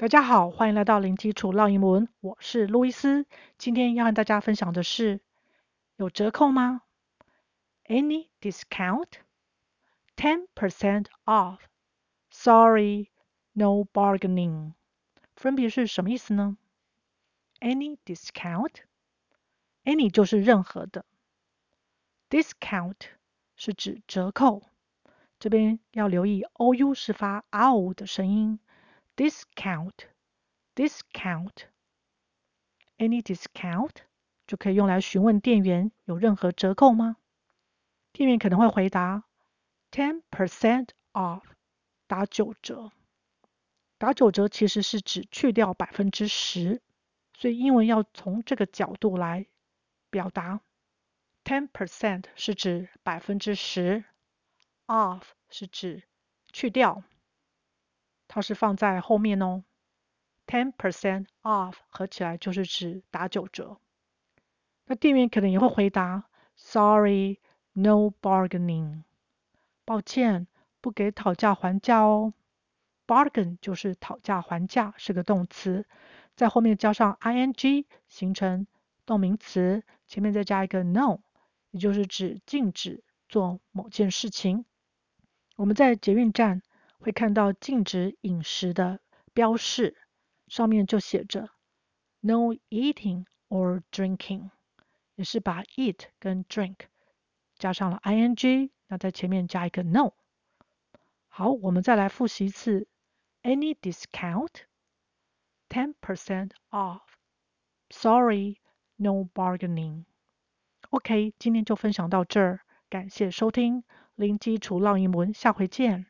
大家好，欢迎来到零基础绕英文，我是路易斯。今天要和大家分享的是，有折扣吗？Any discount? Ten percent off. Sorry, no bargaining. 分别是什么意思呢？Any discount? Any 就是任何的，discount 是指折扣。这边要留意，ou 是发 ow 的声音。Discount, discount, any discount 就可以用来询问店员有任何折扣吗？店员可能会回答 ten percent off，打九折。打九折其实是指去掉百分之十，所以英文要从这个角度来表达。ten percent 是指百分之十，off 是指去掉。它是放在后面哦，ten percent off 合起来就是指打九折。那店员可能也会回答，Sorry, no bargaining。抱歉，不给讨价还价哦。Bargain 就是讨价还价，是个动词，在后面加上 ing 形成动名词，前面再加一个 no，也就是指禁止做某件事情。我们在捷运站。会看到禁止饮食的标示，上面就写着 “No eating or drinking”，也是把 eat 跟 drink 加上了 ing，那在前面加一个 no。好，我们再来复习一次：Any discount? Ten percent off. Sorry, no bargaining. OK，今天就分享到这儿，感谢收听零基础浪英文，下回见。